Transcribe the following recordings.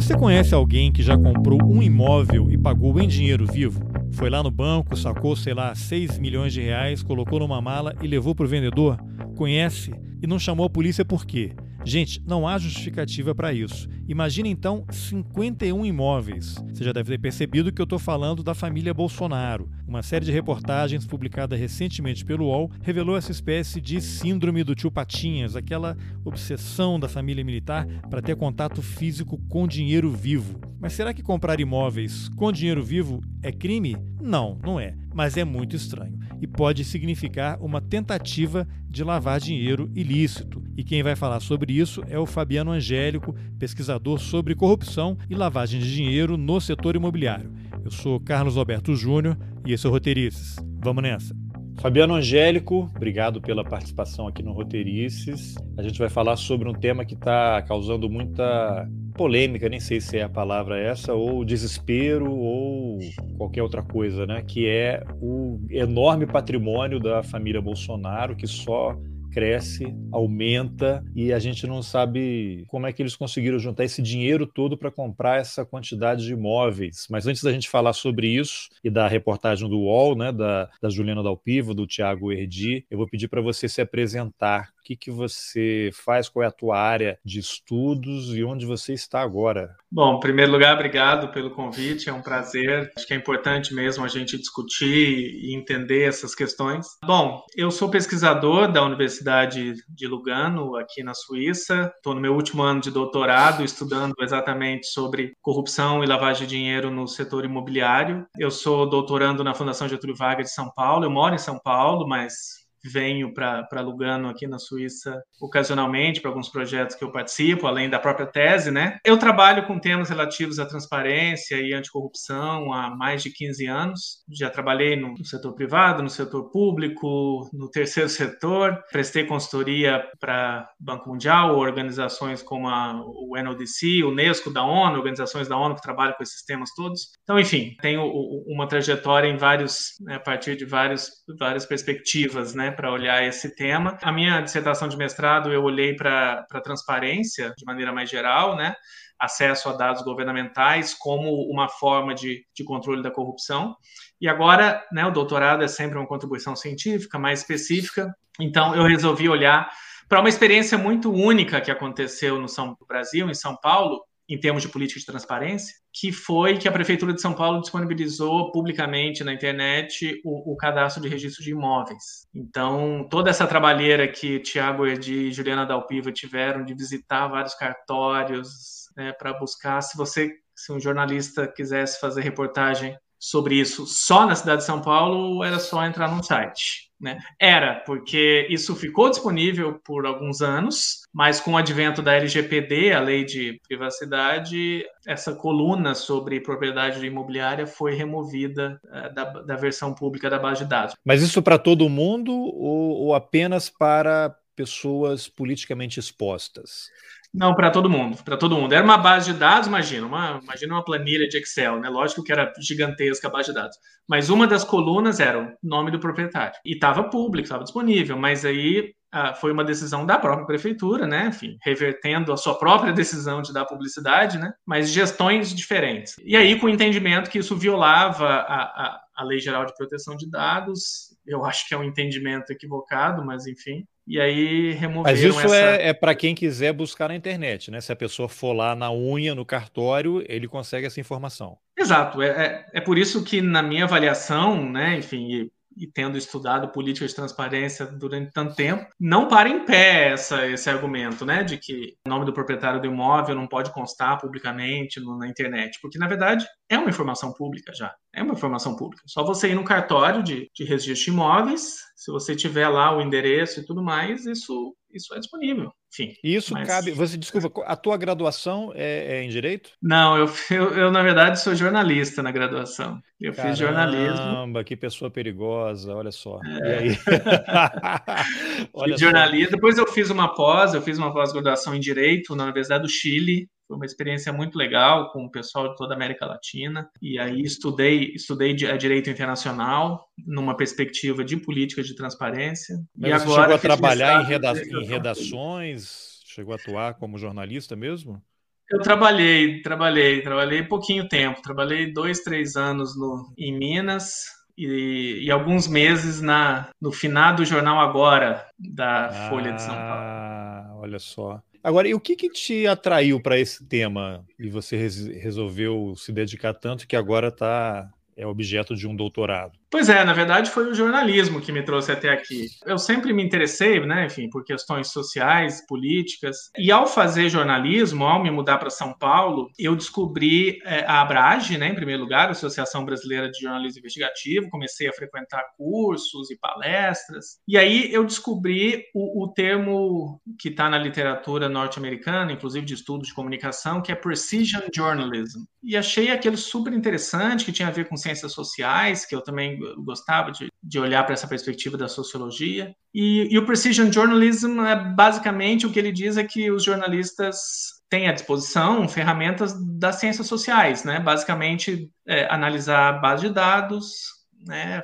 Você conhece alguém que já comprou um imóvel e pagou em dinheiro vivo? Foi lá no banco, sacou, sei lá, 6 milhões de reais, colocou numa mala e levou para o vendedor? Conhece? E não chamou a polícia por quê? Gente, não há justificativa para isso. Imagina então 51 imóveis. Você já deve ter percebido que eu estou falando da família Bolsonaro. Uma série de reportagens publicada recentemente pelo UOL revelou essa espécie de síndrome do tio Patinhas, aquela obsessão da família militar para ter contato físico com dinheiro vivo. Mas será que comprar imóveis com dinheiro vivo é crime? Não, não é. Mas é muito estranho e pode significar uma tentativa de lavar dinheiro ilícito. E quem vai falar sobre isso é o Fabiano Angélico, pesquisador sobre corrupção e lavagem de dinheiro no setor imobiliário. Eu sou Carlos Alberto Júnior e esse é o Roteirices. Vamos nessa! Fabiano Angélico, obrigado pela participação aqui no Roteirices. A gente vai falar sobre um tema que está causando muita polêmica, nem sei se é a palavra essa, ou desespero, ou qualquer outra coisa, né? Que é o enorme patrimônio da família Bolsonaro, que só cresce, aumenta e a gente não sabe como é que eles conseguiram juntar esse dinheiro todo para comprar essa quantidade de imóveis. Mas antes da gente falar sobre isso e da reportagem do UOL, né, da, da Juliana Dalpiva, do Tiago Erdi, eu vou pedir para você se apresentar. Que, que você faz, qual é a tua área de estudos e onde você está agora? Bom, em primeiro lugar, obrigado pelo convite, é um prazer. Acho que é importante mesmo a gente discutir e entender essas questões. Bom, eu sou pesquisador da Universidade Universidade de Lugano, aqui na Suíça. Estou no meu último ano de doutorado, estudando exatamente sobre corrupção e lavagem de dinheiro no setor imobiliário. Eu sou doutorando na Fundação Getúlio Vargas de São Paulo. Eu moro em São Paulo, mas venho para Lugano aqui na Suíça ocasionalmente para alguns projetos que eu participo, além da própria tese, né? Eu trabalho com temas relativos à transparência e anticorrupção há mais de 15 anos. Já trabalhei no, setor privado, no setor público, no terceiro setor, prestei consultoria para Banco Mundial, organizações como a, o NODC, Unesco da ONU, organizações da ONU que trabalham com esses temas todos. Então, enfim, tenho uma trajetória em vários, né, a partir de vários, várias perspectivas, né? Para olhar esse tema. A minha dissertação de mestrado eu olhei para a transparência de maneira mais geral, né? acesso a dados governamentais como uma forma de, de controle da corrupção. E agora, né, o doutorado é sempre uma contribuição científica mais específica, então eu resolvi olhar para uma experiência muito única que aconteceu no São Brasil, em São Paulo, em termos de política de transparência, que foi que a Prefeitura de São Paulo disponibilizou publicamente na internet o, o cadastro de registro de imóveis. Então, toda essa trabalheira que Tiago Erdi e Juliana Dalpiva tiveram de visitar vários cartórios né, para buscar, se você, se um jornalista quisesse fazer reportagem sobre isso só na cidade de São Paulo, era só entrar no site. Né? Era, porque isso ficou disponível por alguns anos, mas com o advento da LGPD, a lei de privacidade, essa coluna sobre propriedade imobiliária foi removida uh, da, da, versão pública da base de dados. Mas isso para todo mundo ou, ou apenas para pessoas politicamente expostas? Não, para todo mundo, para todo mundo. Era uma base de dados, imagina, uma, imagina uma planilha de Excel, né? Lógico que era gigantesca a base de dados. Mas uma das colunas era o nome do proprietário. E estava público, estava disponível, mas aí ah, foi uma decisão da própria prefeitura, né? Enfim, revertendo a sua própria decisão de dar publicidade, né? Mas gestões diferentes. E aí, com o entendimento que isso violava a, a, a Lei Geral de Proteção de Dados, eu acho que é um entendimento equivocado, mas enfim, e aí removeram Mas isso essa... é, é para quem quiser buscar na internet, né? Se a pessoa for lá na unha, no cartório, ele consegue essa informação. Exato. É, é, é por isso que, na minha avaliação, né, enfim, e tendo estudado política de transparência durante tanto tempo, não para em pé essa, esse argumento, né, de que o nome do proprietário do imóvel não pode constar publicamente no, na internet, porque na verdade é uma informação pública já, é uma informação pública. Só você ir no cartório de, de registro de imóveis, se você tiver lá o endereço e tudo mais, isso isso é disponível. Enfim. Isso mas... cabe. Você desculpa, a tua graduação é, é em direito? Não, eu, eu, eu, na verdade sou jornalista na graduação. Eu Caramba, fiz jornalismo. Caramba, que pessoa perigosa, olha só. É. E aí? olha jornalismo. Depois eu fiz uma pós, eu fiz uma pós-graduação em direito na Universidade do Chile. Foi uma experiência muito legal com o pessoal de toda a América Latina. E aí estudei, estudei direito internacional numa perspectiva de política de transparência. Mas e você agora chegou a trabalhar em, reda em redações? Chegou a atuar como jornalista mesmo? Eu trabalhei, trabalhei, trabalhei pouquinho tempo. Trabalhei dois, três anos no, em Minas, e, e, alguns meses na, no finado jornal Agora da ah, Folha de São Paulo. Ah, olha só. Agora, e o que, que te atraiu para esse tema e você res resolveu se dedicar tanto que agora está é objeto de um doutorado? Pois é, na verdade foi o jornalismo que me trouxe até aqui. Eu sempre me interessei, né, enfim, por questões sociais, políticas. E ao fazer jornalismo, ao me mudar para São Paulo, eu descobri é, a Abrage, né, em primeiro lugar, a Associação Brasileira de Jornalismo Investigativo. Comecei a frequentar cursos e palestras. E aí eu descobri o, o termo que está na literatura norte-americana, inclusive de estudos de comunicação, que é precision journalism. E achei aquilo super interessante, que tinha a ver com ciências sociais, que eu também gostava de, de olhar para essa perspectiva da sociologia. E, e o precision journalism é basicamente o que ele diz é que os jornalistas têm à disposição ferramentas das ciências sociais, né? Basicamente, é, analisar base de dados, né?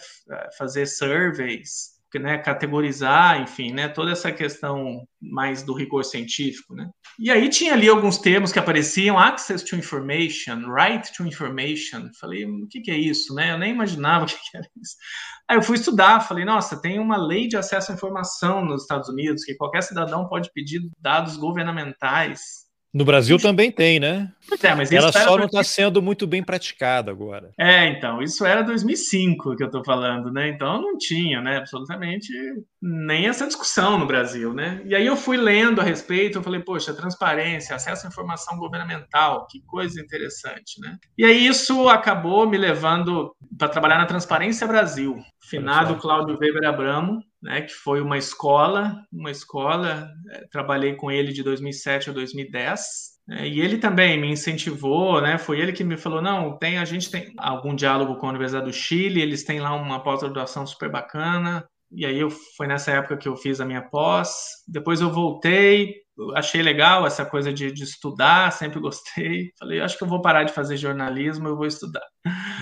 fazer surveys, né, categorizar, enfim, né, toda essa questão mais do rigor científico, né. E aí tinha ali alguns termos que apareciam, access to information, right to information. Falei, o que, que é isso, né? Eu nem imaginava o que, que era isso. Aí eu fui estudar, falei, nossa, tem uma lei de acesso à informação nos Estados Unidos que qualquer cidadão pode pedir dados governamentais no Brasil também tem, né? É, mas Ela só não está sendo muito bem praticada agora. É, então, isso era 2005 que eu estou falando, né? Então não tinha, né, absolutamente nem essa discussão no Brasil, né? E aí eu fui lendo a respeito, eu falei, poxa, transparência, acesso à informação governamental, que coisa interessante, né? E aí isso acabou me levando para trabalhar na Transparência Brasil, finado Cláudio Weber Abramo, né, que foi uma escola, uma escola, é, trabalhei com ele de 2007 a 2010, né, e ele também me incentivou, né, foi ele que me falou, não, tem, a gente tem algum diálogo com a Universidade do Chile, eles têm lá uma pós-graduação super bacana, e aí eu, foi nessa época que eu fiz a minha pós, depois eu voltei, achei legal essa coisa de, de estudar, sempre gostei, falei, acho que eu vou parar de fazer jornalismo, eu vou estudar.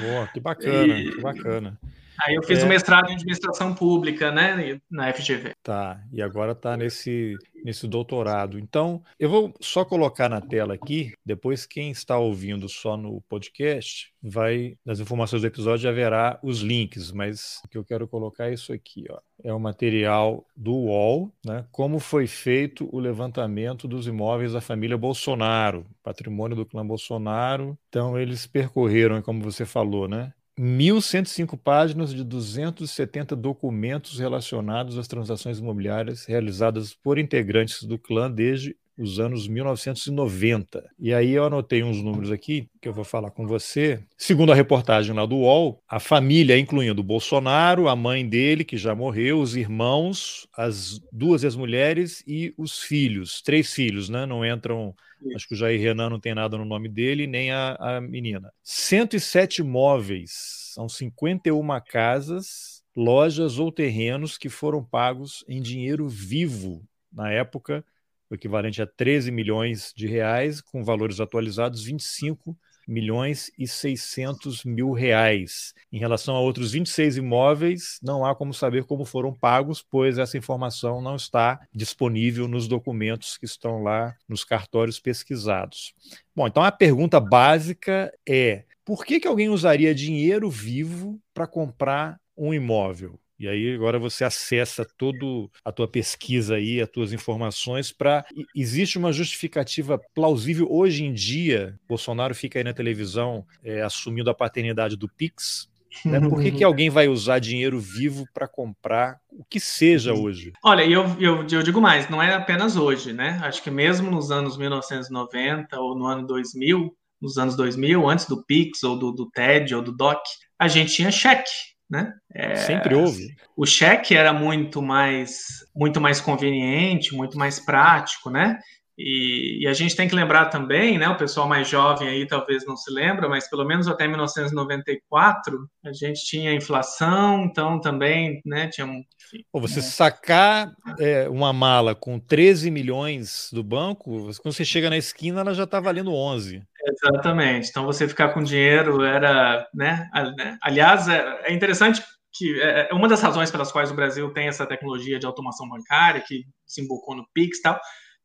Boa, que bacana, e... que bacana. Aí eu fiz é... um mestrado em administração pública, né, na FGV. Tá, e agora está nesse, nesse doutorado. Então, eu vou só colocar na tela aqui, depois quem está ouvindo só no podcast, vai, nas informações do episódio haverá os links, mas o que eu quero colocar é isso aqui, ó. É o material do UOL, né, como foi feito o levantamento dos imóveis da família Bolsonaro, patrimônio do clã Bolsonaro. Então, eles percorreram, como você falou, né, 1.105 páginas de 270 documentos relacionados às transações imobiliárias realizadas por integrantes do clã desde os anos 1990. E aí eu anotei uns números aqui que eu vou falar com você. Segundo a reportagem lá do UOL, a família, incluindo o Bolsonaro, a mãe dele, que já morreu, os irmãos, as duas ex-mulheres e os filhos, três filhos, né? Não entram Acho que o Jair Renan não tem nada no nome dele, nem a, a menina. 107 imóveis, são 51 casas, lojas ou terrenos que foram pagos em dinheiro vivo na época, o equivalente a 13 milhões de reais, com valores atualizados 25 milhões e 600 mil reais. Em relação a outros 26 imóveis, não há como saber como foram pagos, pois essa informação não está disponível nos documentos que estão lá nos cartórios pesquisados. Bom, então a pergunta básica é: por que, que alguém usaria dinheiro vivo para comprar um imóvel? E aí agora você acessa toda a tua pesquisa aí, as tuas informações para existe uma justificativa plausível hoje em dia. Bolsonaro fica aí na televisão é, assumindo a paternidade do Pix. Né? Por que, que alguém vai usar dinheiro vivo para comprar o que seja hoje? Olha, eu, eu, eu digo mais, não é apenas hoje, né? Acho que mesmo nos anos 1990 ou no ano 2000, nos anos 2000, antes do Pix ou do, do TED ou do DOC, a gente tinha cheque né? É, Sempre houve. O cheque era muito mais, muito mais conveniente, muito mais prático, né? E, e, a gente tem que lembrar também, né? O pessoal mais jovem aí talvez não se lembra, mas pelo menos até 1994 a gente tinha inflação, então também, né? Tinha enfim, você né? sacar é, uma mala com 13 milhões do banco, quando você chega na esquina, ela já está valendo 11. Exatamente. Então você ficar com dinheiro era, né? né aliás, é, é interessante que é, é uma das razões pelas quais o Brasil tem essa tecnologia de automação bancária que desembocou no Pix e tal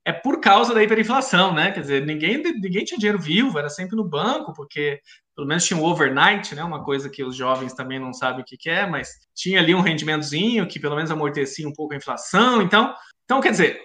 é por causa da hiperinflação, né? Quer dizer, ninguém, ninguém tinha dinheiro vivo, era sempre no banco, porque pelo menos tinha um overnight, né? Uma coisa que os jovens também não sabem o que, que é, mas tinha ali um rendimentozinho que pelo menos amortecia um pouco a inflação. Então, então quer dizer,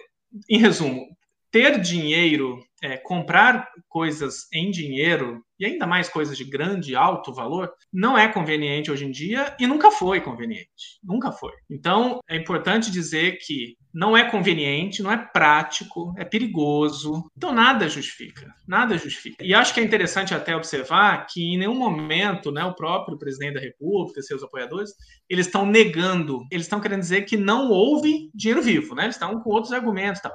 em resumo, ter dinheiro, é, comprar coisas em dinheiro, e ainda mais coisas de grande, alto valor, não é conveniente hoje em dia e nunca foi conveniente. Nunca foi. Então, é importante dizer que não é conveniente, não é prático, é perigoso. Então, nada justifica. Nada justifica. E acho que é interessante até observar que em nenhum momento, né, o próprio presidente da República, seus apoiadores, eles estão negando, eles estão querendo dizer que não houve dinheiro vivo, né? Eles estão com outros argumentos e tal.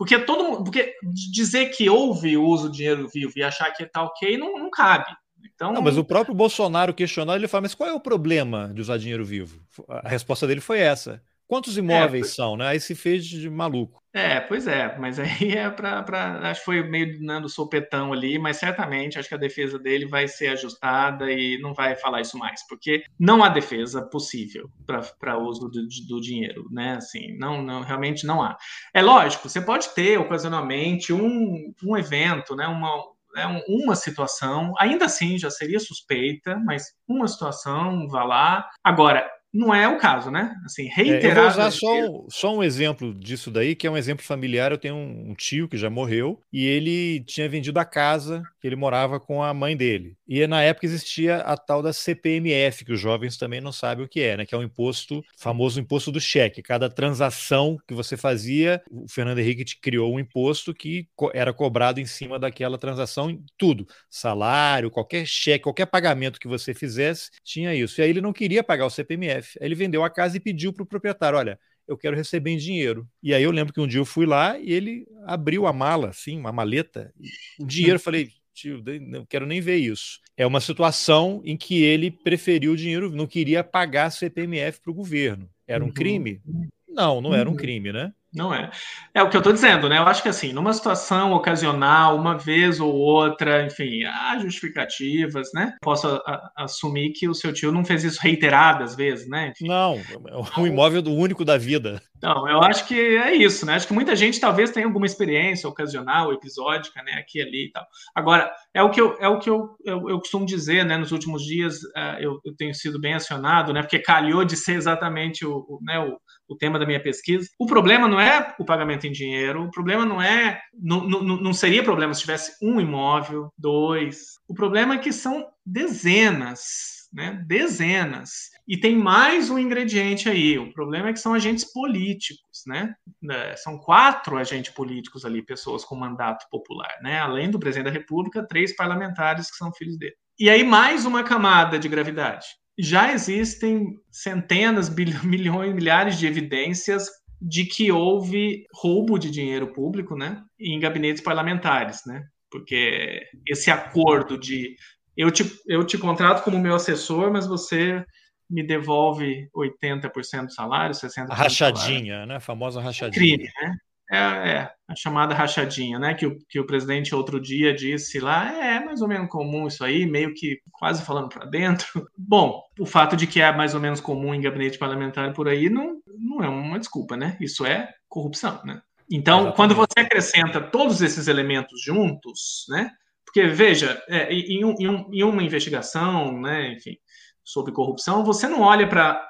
Porque todo mundo, porque dizer que houve o uso do dinheiro vivo e achar que está ok não, não cabe. Então, não, mas o próprio Bolsonaro questionou, ele fala, mas qual é o problema de usar dinheiro vivo? A resposta dele foi essa. Quantos é, imóveis é, são, né? Aí se fez de maluco. É, pois é, mas aí é para. Acho que foi meio dando sopetão ali, mas certamente acho que a defesa dele vai ser ajustada e não vai falar isso mais, porque não há defesa possível para uso do, do, dinheiro, né? Assim, não, não, realmente não há. É lógico, você pode ter ocasionalmente um, um evento, né? Uma, é uma situação, ainda assim já seria suspeita, mas uma situação, vá lá. Agora, não é o caso, né? Assim, reiterar. É, eu vou usar só, um, só um exemplo disso daí, que é um exemplo familiar. Eu tenho um, um, tio que já morreu e ele tinha vendido a casa que ele morava com a mãe dele. E na época existia a tal da CPMF, que os jovens também não sabem o que é, né? Que é o imposto, famoso imposto do cheque. Cada transação que você fazia, o Fernando Henrique criou um imposto que era cobrado em cima daquela transação, tudo. Salário, qualquer cheque, qualquer pagamento que você fizesse, tinha isso. E aí ele não queria pagar o CPMF. Aí ele vendeu a casa e pediu para o proprietário: olha, eu quero receber em dinheiro. E aí eu lembro que um dia eu fui lá e ele abriu a mala, assim, uma maleta, o dinheiro, eu falei, tio, não quero nem ver isso. É uma situação em que ele preferiu o dinheiro, não queria pagar CPMF para o governo. Era um uhum. crime? Não, não era um uhum. crime, né? Não é. É o que eu estou dizendo, né? Eu acho que assim, numa situação ocasional, uma vez ou outra, enfim, há justificativas, né? Posso a, assumir que o seu tio não fez isso reiteradas vezes, né? Enfim. Não, é um imóvel do único da vida. Não, eu acho que é isso, né? Acho que muita gente talvez tenha alguma experiência ocasional, episódica, né? Aqui ali e tal. Agora, é o que eu, é o que eu, eu, eu costumo dizer, né? Nos últimos dias uh, eu, eu, tenho sido bem acionado, né? Porque calhou de ser exatamente o, o né? O, o tema da minha pesquisa. O problema não é o pagamento em dinheiro, o problema não é. Não, não, não seria problema se tivesse um imóvel, dois. O problema é que são dezenas, né? Dezenas. E tem mais um ingrediente aí. O problema é que são agentes políticos, né? É, são quatro agentes políticos ali, pessoas com mandato popular, né? Além do presidente da República, três parlamentares que são filhos dele. E aí mais uma camada de gravidade já existem centenas, milhões, milhares de evidências de que houve roubo de dinheiro público, né, em gabinetes parlamentares, né? Porque esse acordo de eu te, eu te contrato como meu assessor, mas você me devolve 80% do salário, 60% a rachadinha, salário. né? A famosa rachadinha. Crime, né? É, é, a chamada rachadinha, né? Que o, que o presidente outro dia disse lá, é mais ou menos comum isso aí, meio que quase falando para dentro. Bom, o fato de que é mais ou menos comum em gabinete parlamentar por aí não, não é uma desculpa, né? Isso é corrupção, né? Então, Exatamente. quando você acrescenta todos esses elementos juntos, né? Porque, veja, é, em, em, em uma investigação, né, enfim, sobre corrupção, você não olha para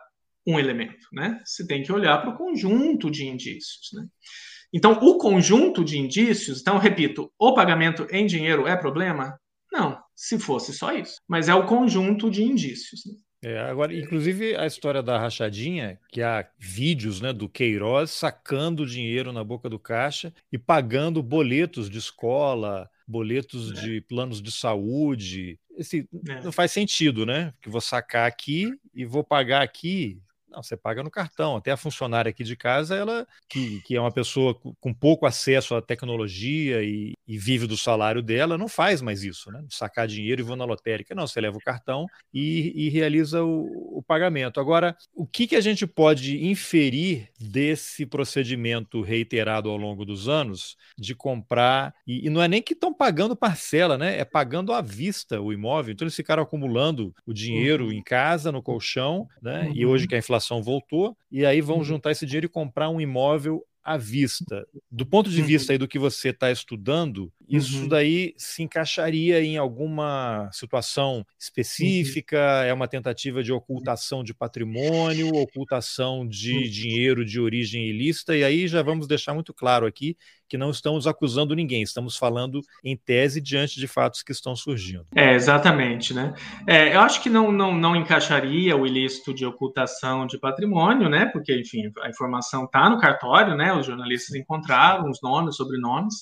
um elemento, né? Você tem que olhar para o conjunto de indícios, né? Então, o conjunto de indícios, então, repito, o pagamento em dinheiro é problema? Não, se fosse só isso. Mas é o conjunto de indícios. Né? É, agora, inclusive a história da rachadinha, que há vídeos né, do Queiroz sacando dinheiro na boca do caixa e pagando boletos de escola, boletos é. de planos de saúde. Esse, é. Não faz sentido, né? Que vou sacar aqui e vou pagar aqui. Não, você paga no cartão. Até a funcionária aqui de casa, ela que, que é uma pessoa com pouco acesso à tecnologia e, e vive do salário dela, não faz mais isso, né? Sacar dinheiro e vou na lotérica. Não, você leva o cartão e, e realiza o, o, pagamento. Agora, o que, que a gente pode inferir desse procedimento reiterado ao longo dos anos de comprar, e, e não é nem que estão pagando parcela, né? É pagando à vista o imóvel. Então eles ficaram acumulando o dinheiro uhum. em casa, no colchão, né? Uhum. E hoje que a inflação voltou, e aí vão uhum. juntar esse dinheiro e comprar um imóvel à vista. Do ponto de vista uhum. aí do que você está estudando, isso uhum. daí se encaixaria em alguma situação específica? É uma tentativa de ocultação de patrimônio, ocultação de dinheiro de origem ilícita, e aí já vamos deixar muito claro aqui que não estamos acusando ninguém, estamos falando em tese diante de fatos que estão surgindo. É, exatamente, né? É, eu acho que não, não, não encaixaria o ilícito de ocultação de patrimônio, né? Porque, enfim, a informação está no cartório, né? Os jornalistas encontraram os nomes, sobrenomes.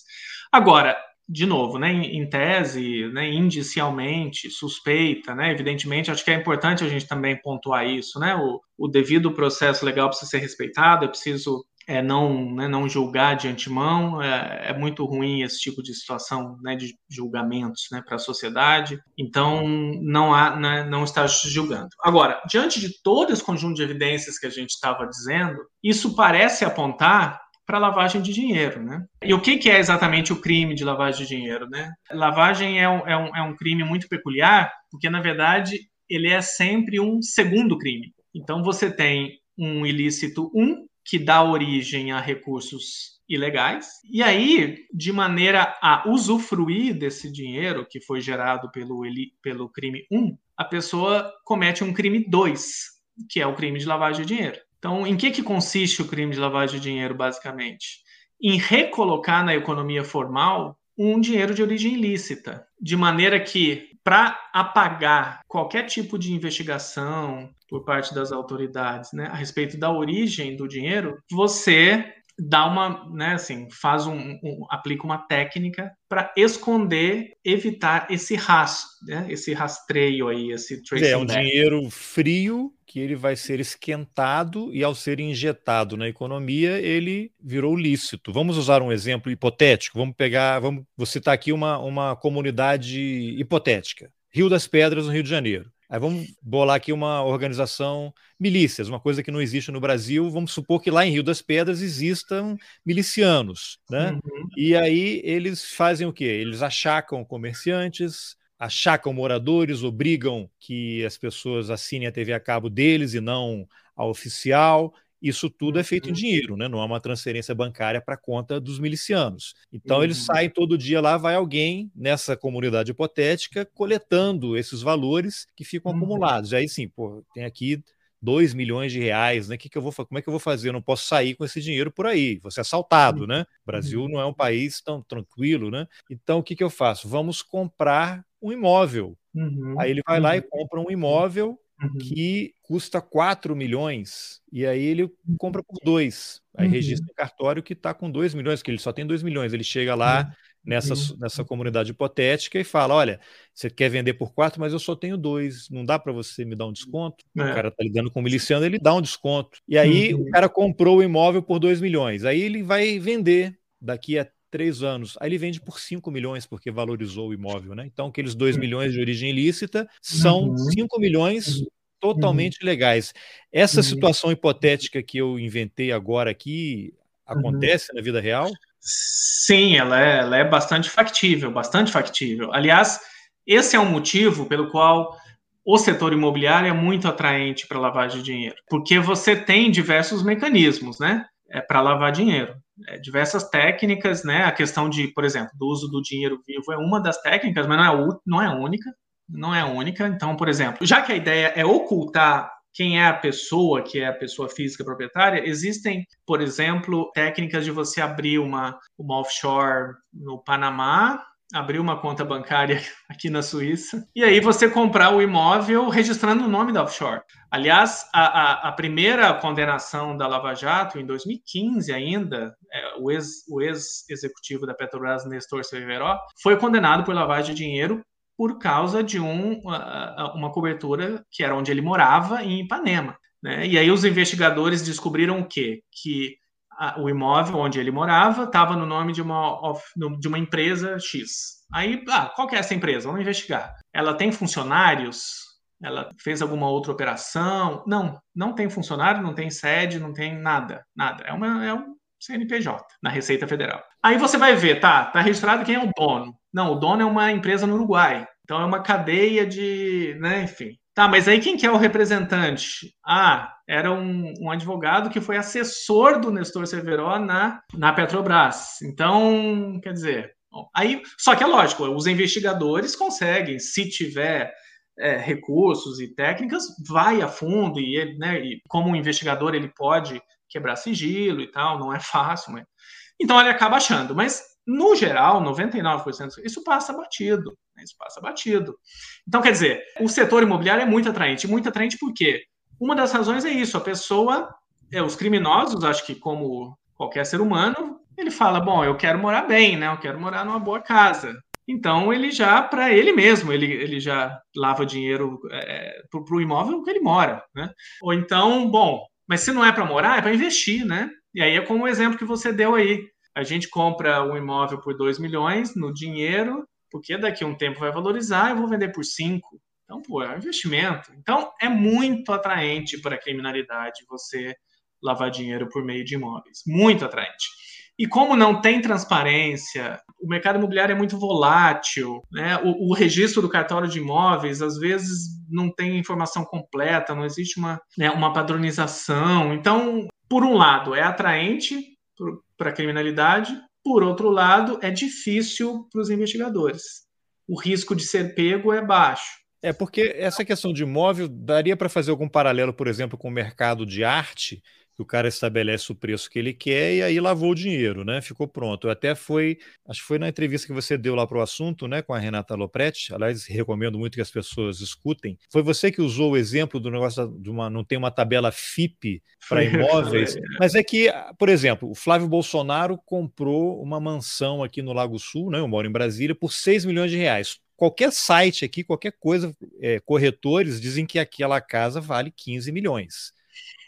Agora, de novo, né, em, tese, né, indicialmente, suspeita, né, evidentemente, acho que é importante a gente também pontuar isso, né, o, o devido processo legal precisa ser respeitado, é preciso é, não, né, não julgar de antemão, é, é, muito ruim esse tipo de situação né, de julgamentos né, para a sociedade, então não há, né, não está julgando. Agora, diante de todo esse conjunto de evidências que a gente estava dizendo, isso parece apontar para lavagem de dinheiro, né? E o que, que, é exatamente o crime de lavagem de dinheiro, né? Lavagem é um, é, um, é um crime muito peculiar, porque na verdade ele é sempre um segundo crime. Então você tem um ilícito 1 um, que dá origem a recursos ilegais, e aí, de maneira a usufruir desse dinheiro que foi gerado pelo, pelo crime 1, um, a pessoa comete um crime 2, que é o crime de lavagem de dinheiro. Então, em que, que consiste o crime de lavagem de dinheiro, basicamente? Em recolocar na economia formal um dinheiro de origem ilícita, de maneira que, para apagar qualquer tipo de investigação por parte das autoridades né, a respeito da origem do dinheiro, você dá uma, né, assim, faz um, um aplica uma técnica para esconder, evitar esse rastro, né, esse rastreio aí, esse tracing É um back. dinheiro frio que ele vai ser esquentado e ao ser injetado na economia, ele virou lícito. Vamos usar um exemplo hipotético, vamos pegar, vamos, vou citar aqui uma, uma comunidade hipotética. Rio das Pedras, no Rio de Janeiro. Aí vamos bolar aqui uma organização milícias, uma coisa que não existe no Brasil. Vamos supor que lá em Rio das Pedras existam milicianos, né? Uhum. E aí eles fazem o quê? Eles achacam comerciantes, achacam moradores, obrigam que as pessoas assinem a TV a cabo deles e não a oficial. Isso tudo é feito em uhum. dinheiro, né? não é uma transferência bancária para conta dos milicianos. Então, uhum. eles saem todo dia lá, vai alguém nessa comunidade hipotética coletando esses valores que ficam uhum. acumulados. E aí sim, pô, tem aqui 2 milhões de reais, né? Que que eu vou, como é que eu vou fazer? Eu não posso sair com esse dinheiro por aí, vou ser assaltado, né? O Brasil uhum. não é um país tão tranquilo, né? Então, o que, que eu faço? Vamos comprar um imóvel. Uhum. Aí ele vai lá e uhum. compra um imóvel uhum. que custa 4 milhões, e aí ele compra por 2. Aí uhum. registra em cartório que está com 2 milhões, que ele só tem 2 milhões. Ele chega lá uhum. nessa, nessa comunidade hipotética e fala: olha, você quer vender por 4, mas eu só tenho 2. Não dá para você me dar um desconto? É. O cara está lidando com o miliciano, ele dá um desconto. E aí o uhum. cara comprou o imóvel por 2 milhões. Aí ele vai vender daqui a três anos. Aí ele vende por 5 milhões, porque valorizou o imóvel, né? Então, aqueles 2 milhões de origem ilícita são 5 uhum. milhões totalmente uhum. legais. Essa uhum. situação hipotética que eu inventei agora aqui uhum. acontece na vida real? Sim, ela é, ela é bastante factível, bastante factível. Aliás, esse é um motivo pelo qual o setor imobiliário é muito atraente para lavagem de dinheiro, porque você tem diversos mecanismos, né, é, para lavar dinheiro diversas técnicas, né? A questão de, por exemplo, do uso do dinheiro vivo é uma das técnicas, mas não é, não é única, não é única. Então, por exemplo, já que a ideia é ocultar quem é a pessoa, que é a pessoa física proprietária, existem, por exemplo, técnicas de você abrir uma, uma offshore no Panamá abrir uma conta bancária aqui na Suíça e aí você comprar o imóvel registrando o nome da offshore. Aliás, a, a, a primeira condenação da Lava Jato, em 2015 ainda, é, o ex-executivo ex da Petrobras, Nestor Severo, foi condenado por lavagem de dinheiro por causa de um, uma cobertura que era onde ele morava, em Ipanema. Né? E aí os investigadores descobriram o quê? Que o imóvel onde ele morava estava no nome de uma, de uma empresa X. Aí, ah, qual que é essa empresa? Vamos investigar. Ela tem funcionários? Ela fez alguma outra operação? Não, não tem funcionário, não tem sede, não tem nada, nada. É, uma, é um CNPJ na Receita Federal. Aí você vai ver, tá, tá registrado quem é o dono. Não, o dono é uma empresa no Uruguai. Então é uma cadeia de, né, enfim. Tá, mas aí quem que é o representante? Ah, era um, um advogado que foi assessor do Nestor Severo na, na Petrobras. Então, quer dizer, bom, aí, só que é lógico, os investigadores conseguem, se tiver é, recursos e técnicas, vai a fundo e, ele, né, e como investigador ele pode quebrar sigilo e tal, não é fácil, mas... então ele acaba achando, mas no geral, 99% isso passa batido, né, isso passa batido. Então, quer dizer, o setor imobiliário é muito atraente, muito atraente por quê? Uma das razões é isso, a pessoa, é, os criminosos, acho que como qualquer ser humano, ele fala, bom, eu quero morar bem, né? Eu quero morar numa boa casa. Então ele já, para ele mesmo, ele, ele já lava dinheiro é, para o imóvel que ele mora, né? Ou então, bom, mas se não é para morar, é para investir, né? E aí é como o exemplo que você deu aí. A gente compra um imóvel por 2 milhões no dinheiro, porque daqui a um tempo vai valorizar, eu vou vender por 5. Então, pô, é um investimento. Então, é muito atraente para a criminalidade você lavar dinheiro por meio de imóveis. Muito atraente. E como não tem transparência, o mercado imobiliário é muito volátil, né? o, o, registro do cartório de imóveis às vezes não tem informação completa, não existe uma, né, uma padronização. Então, por um lado, é atraente para a criminalidade, por outro lado, é difícil para os investigadores. O risco de ser pego é baixo. É porque essa questão de imóvel daria para fazer algum paralelo, por exemplo, com o mercado de arte, que o cara estabelece o preço que ele quer e aí lavou o dinheiro, né? Ficou pronto. Até foi, acho que foi na entrevista que você deu lá para o assunto, né, com a Renata Lopretti. Aliás, recomendo muito que as pessoas escutem. Foi você que usou o exemplo do negócio de uma não tem uma tabela FIP para imóveis, mas é que, por exemplo, o Flávio Bolsonaro comprou uma mansão aqui no Lago Sul, né? Eu moro em Brasília por 6 milhões de reais qualquer site aqui, qualquer coisa, é, corretores dizem que aquela casa vale 15 milhões.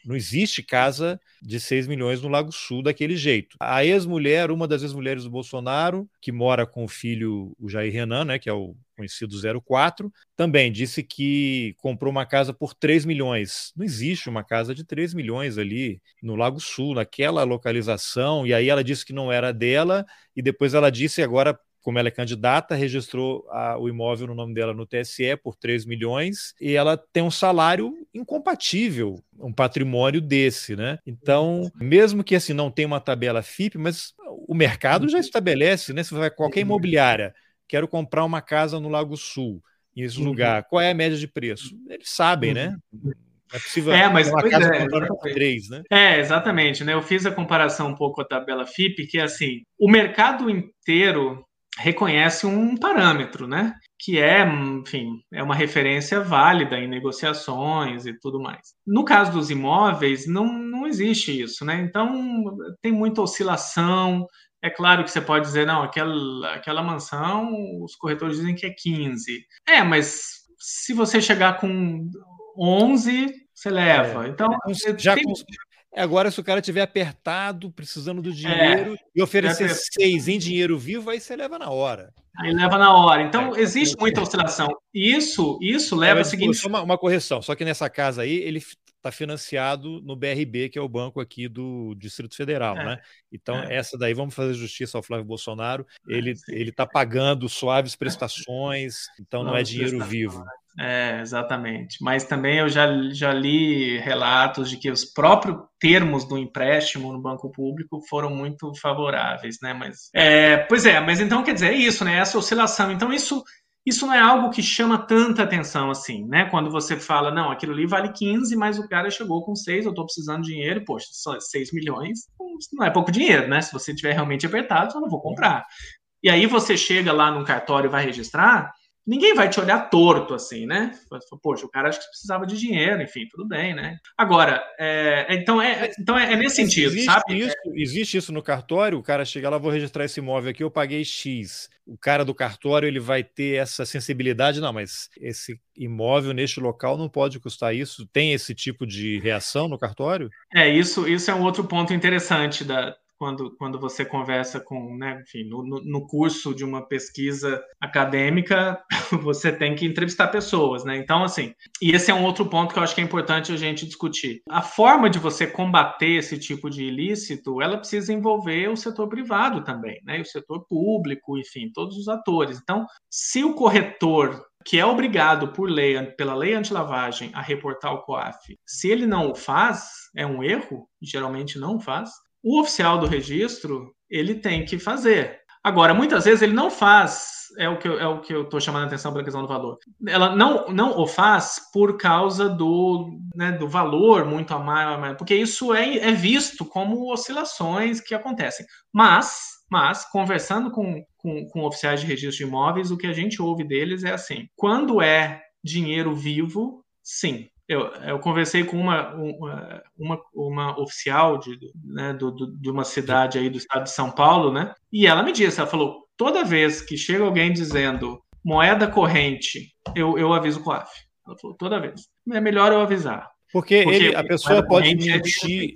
Não existe casa de 6 milhões no Lago Sul daquele jeito. A ex-mulher, uma das ex-mulheres do Bolsonaro, que mora com o filho, o Jair Renan, né, que é o conhecido 04, também disse que comprou uma casa por 3 milhões. Não existe uma casa de 3 milhões ali no Lago Sul, naquela localização. E aí ela disse que não era dela, e depois ela disse agora como ela é candidata, registrou a, o imóvel no nome dela no TSE por 3 milhões e ela tem um salário incompatível, um patrimônio desse, né? Então, mesmo que assim não tenha uma tabela FIP, mas o mercado já estabelece, né? Se vai qualquer imobiliária, quero comprar uma casa no Lago Sul, em esse uhum. lugar, qual é a média de preço? Eles sabem, né? Uhum. É possível é, mas uma casa é, três, né? É, exatamente, né? Eu fiz a comparação um pouco com a tabela FIP, que é assim, o mercado inteiro reconhece um parâmetro, né? Que é, enfim, é uma referência válida em negociações e tudo mais. No caso dos imóveis, não, não existe isso, né? Então, tem muita oscilação. É claro que você pode dizer, não, aquela, aquela mansão, os corretores dizem que é 15. É, mas se você chegar com 11, você leva. É. Então, já tem... Agora, se o cara tiver apertado, precisando do dinheiro, é, e oferecer é seis em dinheiro vivo, aí você leva na hora. Aí leva na hora. Então, é, existe muita oscilação. Isso, isso leva é, a seguinte. Uma, uma correção, só que nessa casa aí, ele está financiado no BRB, que é o banco aqui do Distrito Federal, é, né? Então, é. essa daí, vamos fazer justiça ao Flávio Bolsonaro. Ele está pagando suaves prestações, então não, não é dinheiro vivo. É, exatamente. Mas também eu já, já li relatos de que os próprios termos do empréstimo no banco público foram muito favoráveis, né? Mas, é, pois é, mas então quer dizer, é isso, né? Essa oscilação. Então, isso, isso não é algo que chama tanta atenção assim, né? Quando você fala, não, aquilo ali vale 15, mas o cara chegou com 6, eu estou precisando de dinheiro, poxa, só 6 milhões, não é pouco dinheiro, né? Se você tiver realmente apertado, eu não vou comprar. E aí você chega lá no cartório e vai registrar, ninguém vai te olhar torto assim, né? Poxa, o cara acho que precisava de dinheiro, enfim, tudo bem, né? Agora, é, então, é, então é, é nesse sentido, existe sabe? Isso, existe isso no cartório? O cara chega lá, vou registrar esse imóvel aqui, eu paguei X. O cara do cartório ele vai ter essa sensibilidade, não, mas esse imóvel neste local não pode custar isso. Tem esse tipo de reação no cartório? É, isso, isso é um outro ponto interessante da, quando, quando você conversa com, né, enfim, no, no curso de uma pesquisa acadêmica, você tem que entrevistar pessoas, né? Então, assim, e esse é um outro ponto que eu acho que é importante a gente discutir. A forma de você combater esse tipo de ilícito, ela precisa envolver o setor privado também, né? E o setor público, enfim, todos os atores. Então, se o corretor que é obrigado por lei, pela lei anti-lavagem, a reportar o COAF, se ele não o faz, é um erro, geralmente não faz, o oficial do registro ele tem que fazer. Agora, muitas vezes ele não faz, é o que eu, é o que eu estou chamando a atenção para a questão do valor. Ela não, não o faz por causa do, né, do valor muito a mais, porque isso é, é visto como oscilações que acontecem. Mas, mas conversando com, com, com oficiais de registro de imóveis, o que a gente ouve deles é assim: quando é dinheiro vivo, sim, eu, eu conversei com uma, uma, uma, uma oficial de, né, do, do, de uma cidade aí do estado de São Paulo, né? E ela me disse, ela falou, toda vez que chega alguém dizendo moeda corrente, eu, eu aviso o COAF. Ela falou, toda vez. É melhor eu avisar. Porque, Porque ele, a pessoa pode é mentir...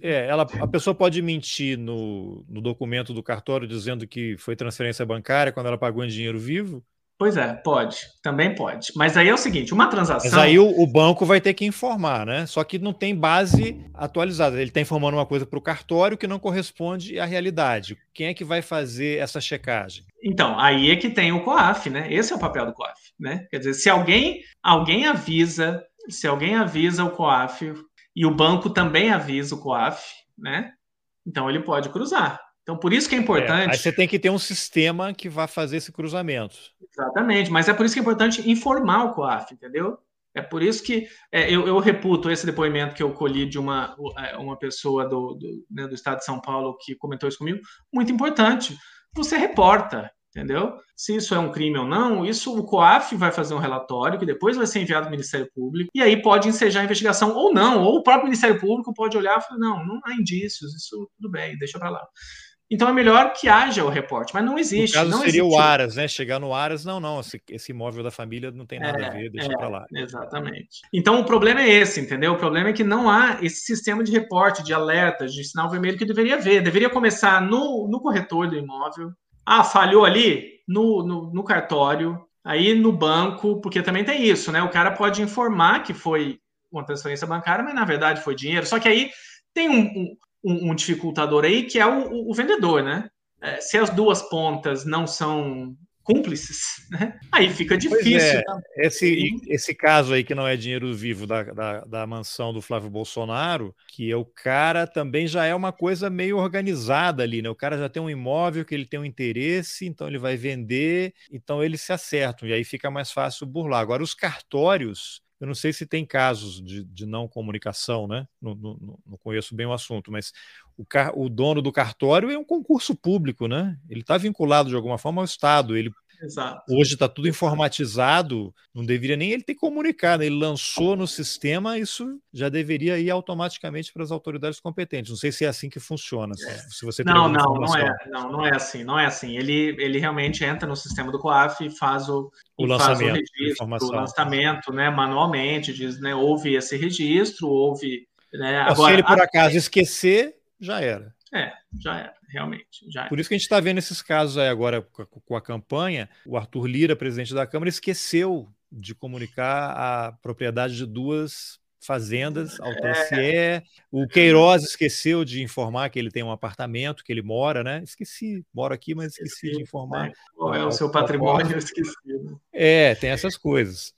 É, ela, a pessoa pode mentir no, no documento do cartório dizendo que foi transferência bancária quando ela pagou em dinheiro vivo, Pois é, pode, também pode. Mas aí é o seguinte, uma transação. Mas aí o, o banco vai ter que informar, né? Só que não tem base atualizada. Ele está informando uma coisa para o cartório que não corresponde à realidade. Quem é que vai fazer essa checagem? Então, aí é que tem o COAF, né? Esse é o papel do COAF, né? Quer dizer, se alguém, alguém avisa, se alguém avisa o COAF e o banco também avisa o COAF, né? Então ele pode cruzar. Então, por isso que é importante. É, aí você tem que ter um sistema que vá fazer esse cruzamento. Exatamente, mas é por isso que é importante informar o COAF, entendeu? É por isso que é, eu, eu, reputo esse depoimento que eu colhi de uma, é, uma pessoa do, do, né, do estado de São Paulo que comentou isso comigo, muito importante. Você reporta, entendeu? Se isso é um crime ou não, isso o COAF vai fazer um relatório que depois vai ser enviado ao Ministério Público e aí pode ensejar a investigação ou não, ou o próprio Ministério Público pode olhar e falar, não, não há indícios, isso tudo bem, deixa para lá. Então é melhor que haja o reporte, mas não existe. No caso não seria existe. o Aras, né? Chegar no Aras, não, não, esse, esse imóvel da família não tem nada é, a ver, deixa é, para lá. Exatamente. Então o problema é esse, entendeu? O problema é que não há esse sistema de reporte, de alertas, de sinal vermelho que deveria haver. Deveria começar no, no corretor do imóvel. Ah, falhou ali no, no, no cartório, aí no banco, porque também tem isso, né? O cara pode informar que foi uma transferência bancária, mas na verdade foi dinheiro. Só que aí tem um, um, um, um dificultador aí, que é o, o vendedor, né? É, se as duas pontas não são cúmplices, né? aí fica difícil. É, esse, esse caso aí que não é dinheiro vivo da, da, da, mansão do Flávio Bolsonaro, que é o cara também já é uma coisa meio organizada ali, né? O cara já tem um imóvel que ele tem um interesse, então ele vai vender, então eles se acertam, e aí fica mais fácil burlar. Agora, os cartórios eu não sei se tem casos de, de não comunicação, né? Não, não, não, conheço bem o assunto, mas o, car o dono do cartório é um concurso público, né? Ele está vinculado de alguma forma ao Estado. Ele Exato. Hoje está tudo informatizado, não deveria nem ele ter comunicado. Ele lançou no sistema, isso já deveria ir automaticamente para as autoridades competentes. Não sei se é assim que funciona. É. Se você não, não, não é, não, não é assim, não é assim. Ele, ele realmente entra no sistema do COAF e faz o, o lançamento, faz o registro, o lançamento, né, manualmente, diz, né, houve esse registro, houve, né, agora, se ele por acaso esquecer, já era. É, já era, realmente. Já Por isso que a gente está vendo esses casos aí agora com a campanha. O Arthur Lira, presidente da Câmara, esqueceu de comunicar a propriedade de duas fazendas ao TSE. É. O Queiroz esqueceu de informar que ele tem um apartamento, que ele mora, né? Esqueci, moro aqui, mas esqueci, esqueci de informar. Né? Qual é o seu patrimônio? Eu esqueci. Né? É, tem essas coisas.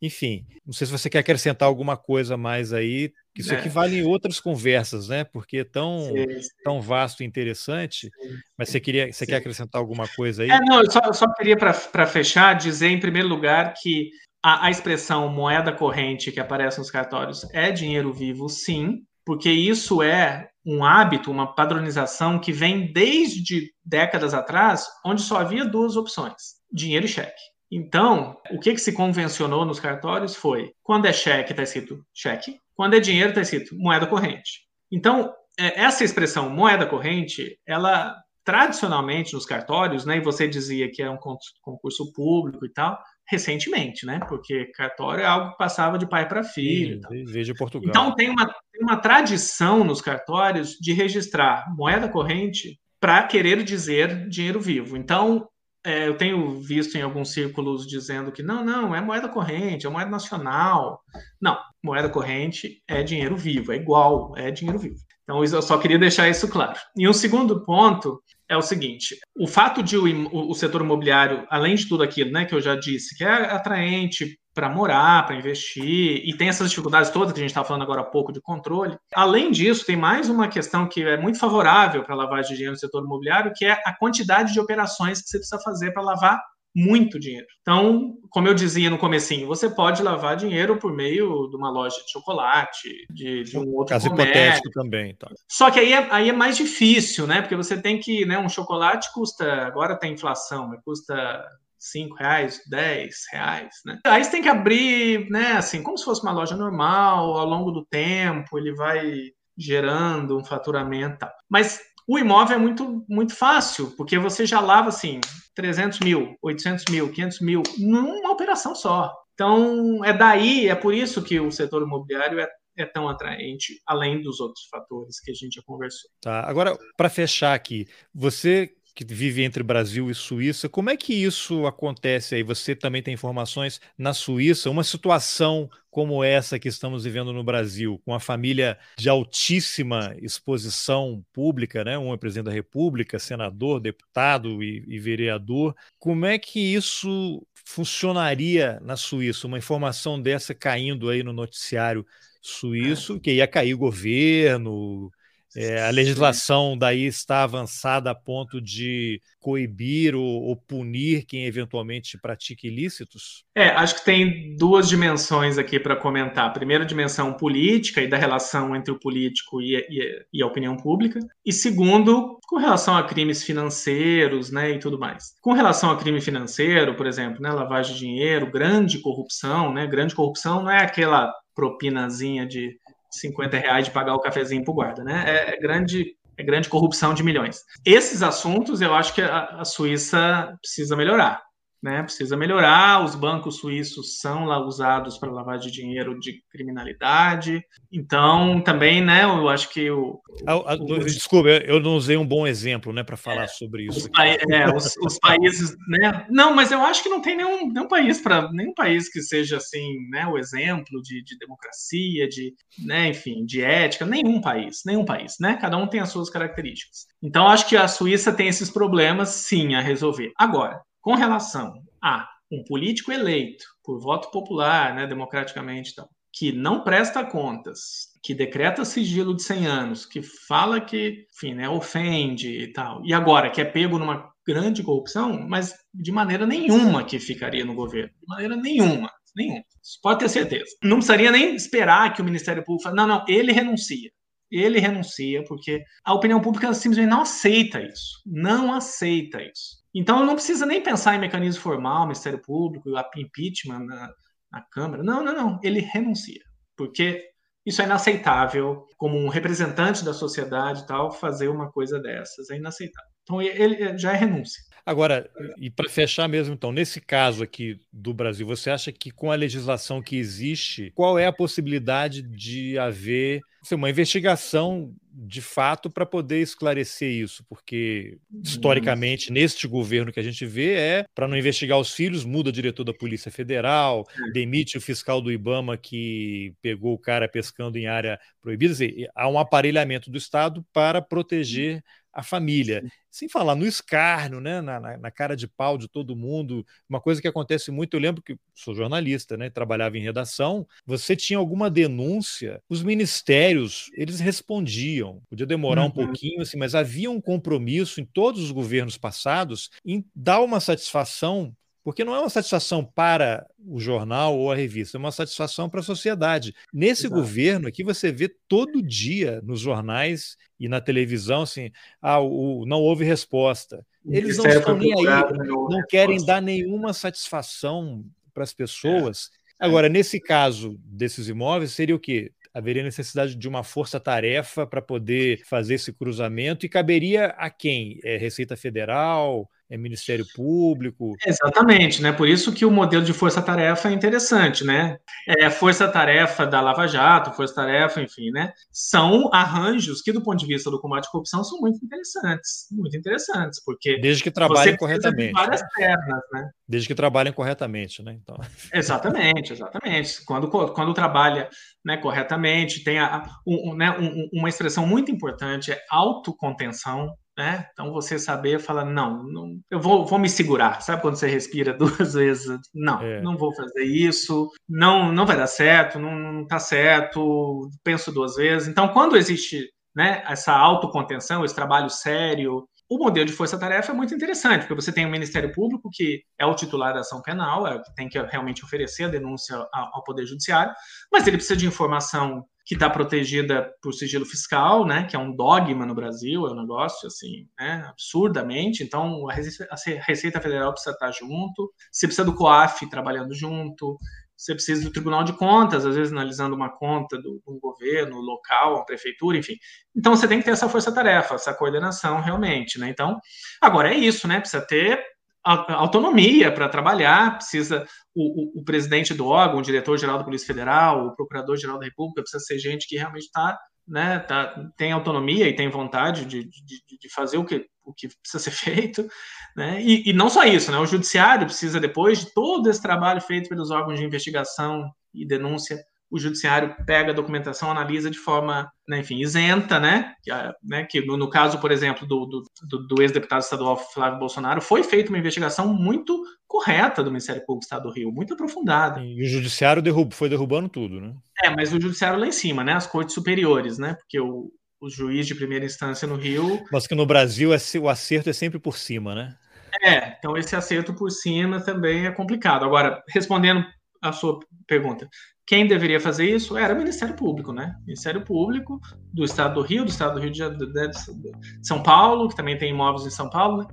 Enfim, não sei se você quer acrescentar alguma coisa mais aí, que isso é. aqui vale em outras conversas, né? Porque é tão, sim, sim. tão vasto e interessante. Mas você queria, você quer acrescentar alguma coisa aí? É, não, eu só, eu só queria para fechar dizer em primeiro lugar que a, a expressão moeda corrente que aparece nos cartórios é dinheiro vivo, sim, porque isso é um hábito, uma padronização que vem desde décadas atrás, onde só havia duas opções: dinheiro e cheque. Então, o que, que se convencionou nos cartórios foi: quando é cheque, está escrito cheque, quando é dinheiro, está escrito moeda corrente. Então, é, essa expressão moeda corrente, ela tradicionalmente nos cartórios, né, e você dizia que é um concurso público e tal, recentemente, né? Porque cartório é algo que passava de pai para filho. Veja Portugal. Então tem uma, tem uma tradição nos cartórios de registrar moeda corrente para querer dizer dinheiro vivo. Então é, eu tenho visto em alguns círculos dizendo que não, não, é moeda corrente, é moeda nacional. Não, moeda corrente é dinheiro vivo, é igual, é dinheiro vivo. Então eu só queria deixar isso claro. E um segundo ponto é o seguinte: o fato de o, o, setor imobiliário, além de tudo aquilo né, que eu já disse, que é atraente para morar, para investir, e tem essas dificuldades todas que a gente está falando agora há pouco de controle. Além disso, tem mais uma questão que é muito favorável para a lavagem de dinheiro no setor imobiliário, que é a quantidade de operações que você precisa fazer para lavar muito dinheiro. Então, como eu dizia no comecinho, você pode lavar dinheiro por meio de uma loja de chocolate, de, de um outro Caso comércio. hipotético também. Tá. Só que aí é, aí é mais difícil, né? Porque você tem que, né? Um chocolate custa, agora tem inflação, mas custa 5 reais, 10 reais, né? Aí você tem que abrir, né, assim, como se fosse uma loja normal, ao longo do tempo, ele vai gerando um faturamento tal. Mas o imóvel é muito, muito fácil, porque você já lava assim 300 mil, 800 mil, 500 mil numa operação só. Então, é daí, é por isso que o setor imobiliário é, é tão atraente, além dos outros fatores que a gente já conversou. Tá. Agora, para fechar aqui, você que vive entre Brasil e Suíça. Como é que isso acontece aí? Você também tem informações na Suíça? Uma situação como essa que estamos vivendo no Brasil, com a família de altíssima exposição pública, né? Um é presidente da República, senador, deputado e, e vereador. Como é que isso funcionaria na Suíça? Uma informação dessa caindo aí no noticiário suíço, que ia cair o governo, é, a legislação daí está avançada a ponto de coibir ou, ou, punir quem eventualmente pratique ilícitos? É, acho que tem duas dimensões aqui para comentar. A primeira dimensão política e da relação entre o político e, e, e, a opinião pública. E segundo, com relação a crimes financeiros né, e tudo mais. Com relação a crime financeiro, por exemplo, né, lavagem de dinheiro, grande corrupção, né, grande corrupção não é aquela propinazinha de 50 reais de pagar o cafezinho para o guarda, né? É, é, grande, é grande corrupção de milhões. Esses assuntos eu acho que a, a Suíça precisa melhorar né, precisa melhorar. Os bancos suíços são lá usados para lavar de dinheiro de criminalidade. Então, também, né, eu acho que o. Ah, o desculpa, eu não usei um bom exemplo né, para falar é, sobre isso. Os, é, os, os, países. Né, não, mas eu acho que não tem nenhum, nenhum país para nenhum país que seja assim, né, o exemplo de, de democracia, de, né, enfim, de ética. Nenhum país, nenhum país, né? Cada um tem as suas características. Então, acho que a Suíça tem esses problemas, sim, a resolver. Agora, com relação a um político eleito por voto popular, né, democraticamente, então, que não presta contas, que decreta sigilo de 100 anos, que fala que, enfim, né, ofende e tal, e agora que é pego numa grande corrupção, mas de maneira nenhuma que ficaria no governo, de maneira nenhuma, nenhuma. Pode ter certeza. Não precisaria nem esperar que o Ministério Público fale, não, não, ele renuncia. Ele renuncia porque a opinião pública simplesmente não aceita isso. Não aceita isso. Então não precisa nem pensar em mecanismo formal, Ministério Público, impeachment na, na Câmara. Não, não, não. Ele renuncia. Porque isso é inaceitável, como um representante da sociedade tal, fazer uma coisa dessas. É inaceitável. Então ele já é renúncia. Agora, e para fechar mesmo, então, nesse caso aqui do Brasil, você acha que com a legislação que existe, qual é a possibilidade de haver assim, uma investigação de fato para poder esclarecer isso? Porque, historicamente, neste governo que a gente vê, é para não investigar os filhos, muda o diretor da Polícia Federal, demite o fiscal do Ibama que pegou o cara pescando em área proibida. Dizer, há um aparelhamento do Estado para proteger a família. Sem falar no escárnio, né? Na, na, na, cara de pau de todo mundo. Uma coisa que acontece muito, eu lembro que sou jornalista, né? Trabalhava em redação. Você tinha alguma denúncia, os ministérios eles respondiam. Podia demorar uhum. um pouquinho, assim, mas havia um compromisso em todos os governos passados em dar uma satisfação Porque não é uma satisfação para o jornal ou a revista, é uma satisfação para a sociedade. Nesse Exato. governo aqui, você vê todo dia nos jornais e na televisão assim: ah, o, não houve resposta. Eles não estão nem aí, não querem dar nenhuma satisfação para as pessoas. É. Agora, nesse caso desses imóveis, seria o quê? haveria necessidade de uma força-tarefa para poder fazer esse cruzamento e caberia a quem? É Receita Federal? É Ministério Público. Exatamente, né? Por isso que o modelo de força-tarefa é interessante, né? É força-tarefa da Lava Jato, força-tarefa, enfim, né? São arranjos que, do ponto de vista do combate à corrupção, são muito interessantes, muito interessantes, porque desde que trabalhem corretamente, várias pernas, né? Desde que trabalhem corretamente, né? Então. Exatamente, exatamente. Quando quando trabalha, né, corretamente, tem a, um, né, um, uma expressão muito importante é autocontenção né? Então você saber falar, não, não eu vou, vou me segurar. Sabe quando você respira duas vezes? Não, é. não vou fazer isso, não, não vai dar certo, não, não tá certo, penso duas vezes. Então, quando existe né, essa autocontenção, esse trabalho sério, o modelo de força-tarefa é muito interessante, porque você tem o Ministério Público, que é o titular da ação penal, é o que tem que realmente oferecer a denúncia ao Poder Judiciário, mas ele precisa de informação que está protegida por sigilo fiscal, né, que é um dogma no Brasil, é um negócio assim, né, absurdamente. Então, a Receita Federal precisa estar junto, você precisa do COAF trabalhando junto, você precisa do Tribunal de Contas, às vezes analisando uma conta do, um governo local, uma prefeitura, enfim. Então, você tem que ter essa força-tarefa, essa coordenação realmente, né? Então, agora é isso, né? Precisa ter autonomia para trabalhar, precisa o, o, o, presidente do órgão, o diretor-geral da Polícia Federal, o procurador-geral da República, precisa ser gente que realmente está, né, tá, tem autonomia e tem vontade de, de, de, fazer o que, o que precisa ser feito, né, e, e não só isso, né, o judiciário precisa, depois de todo esse trabalho feito pelos órgãos de investigação e denúncia, o judiciário pega a documentação, analisa de forma, né, enfim, isenta, né? Que, né, que no, no, caso, por exemplo, do, do, do ex-deputado estadual Flávio Bolsonaro, foi feita uma investigação muito correta do Ministério Público do Estado do Rio, muito aprofundada. E o judiciário derrub, foi derrubando tudo, né? É, mas o judiciário lá em cima, né? As cortes superiores, né? Porque o, o juiz de primeira instância no Rio. Mas que no Brasil é, o acerto é sempre por cima, né? É, então esse acerto por cima também é complicado. Agora, respondendo a sua pergunta, quem deveria fazer isso era o Ministério Público, né? Ministério Público do Estado do Rio, do Estado do Rio de, de São Paulo, que também tem imóveis em São Paulo, né?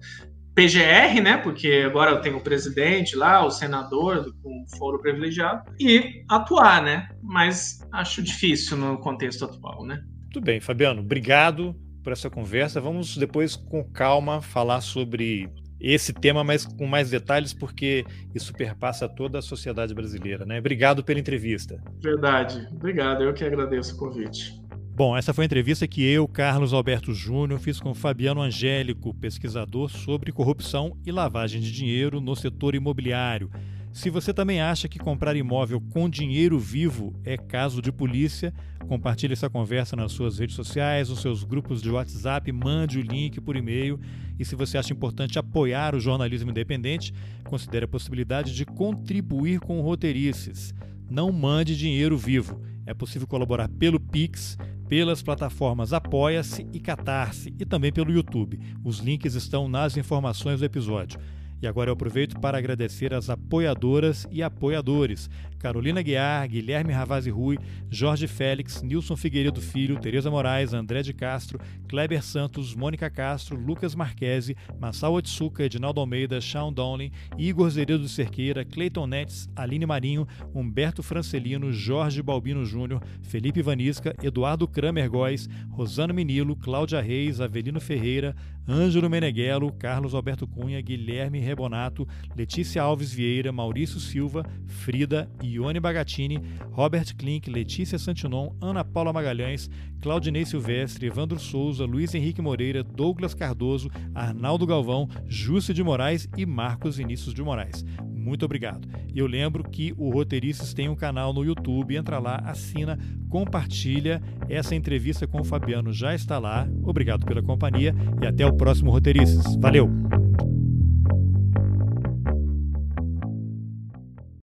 PGR, né? Porque agora tem o presidente lá, o senador com foro privilegiado, e atuar, né? Mas acho difícil no contexto atual, né? Tudo bem, Fabiano, obrigado por essa conversa. Vamos depois, com calma, falar sobre esse tema mas com mais detalhes, porque isso perpassa toda a sociedade brasileira. Né? Obrigado pela entrevista. Verdade. Obrigado. Eu que agradeço o convite. Bom, essa foi a entrevista que eu, Carlos Alberto Júnior, fiz com Fabiano Angélico, pesquisador sobre corrupção e lavagem de dinheiro no setor imobiliário. Se você também acha que comprar imóvel com dinheiro vivo é caso de polícia, compartilhe essa conversa nas suas redes sociais, nos seus grupos de WhatsApp, mande o link por e-mail. E se você acha importante apoiar o jornalismo independente, considere a possibilidade de contribuir com Roteirices. Não mande dinheiro vivo. É possível colaborar pelo Pix, pelas plataformas Apoia-se e Catarse e também pelo YouTube. Os links estão nas informações do episódio. E agora eu aproveito para agradecer as apoiadoras e apoiadores: Carolina Guiar, Guilherme Ravazzi Rui, Jorge Félix, Nilson Figueiredo Filho, Tereza Moraes, André de Castro, Kleber Santos, Mônica Castro, Lucas Marquesi, Massal Otsuka, Edinaldo Almeida, Sean Dowling, Igor Zeredo Cerqueira, Cleiton Netes, Aline Marinho, Humberto Francelino, Jorge Balbino Júnior, Felipe Vanisca, Eduardo Kramer Góes, Rosana Menilo, Cláudia Reis, Avelino Ferreira, Ângelo Meneghello, Carlos Alberto Cunha, Guilherme Rebonato, Letícia Alves Vieira, Maurício Silva, Frida, Ione Bagatini, Robert Klink, Letícia Santinon, Ana Paula Magalhães, Claudinei Silvestre, Evandro Souza, Luiz Henrique Moreira, Douglas Cardoso, Arnaldo Galvão, Júcio de Moraes e Marcos Vinícius de Moraes. Muito obrigado. E eu lembro que o Roteiristas tem um canal no YouTube, entra lá, assina, compartilha. Essa entrevista com o Fabiano já está lá. Obrigado pela companhia e até o próximo Roteiristas. Valeu!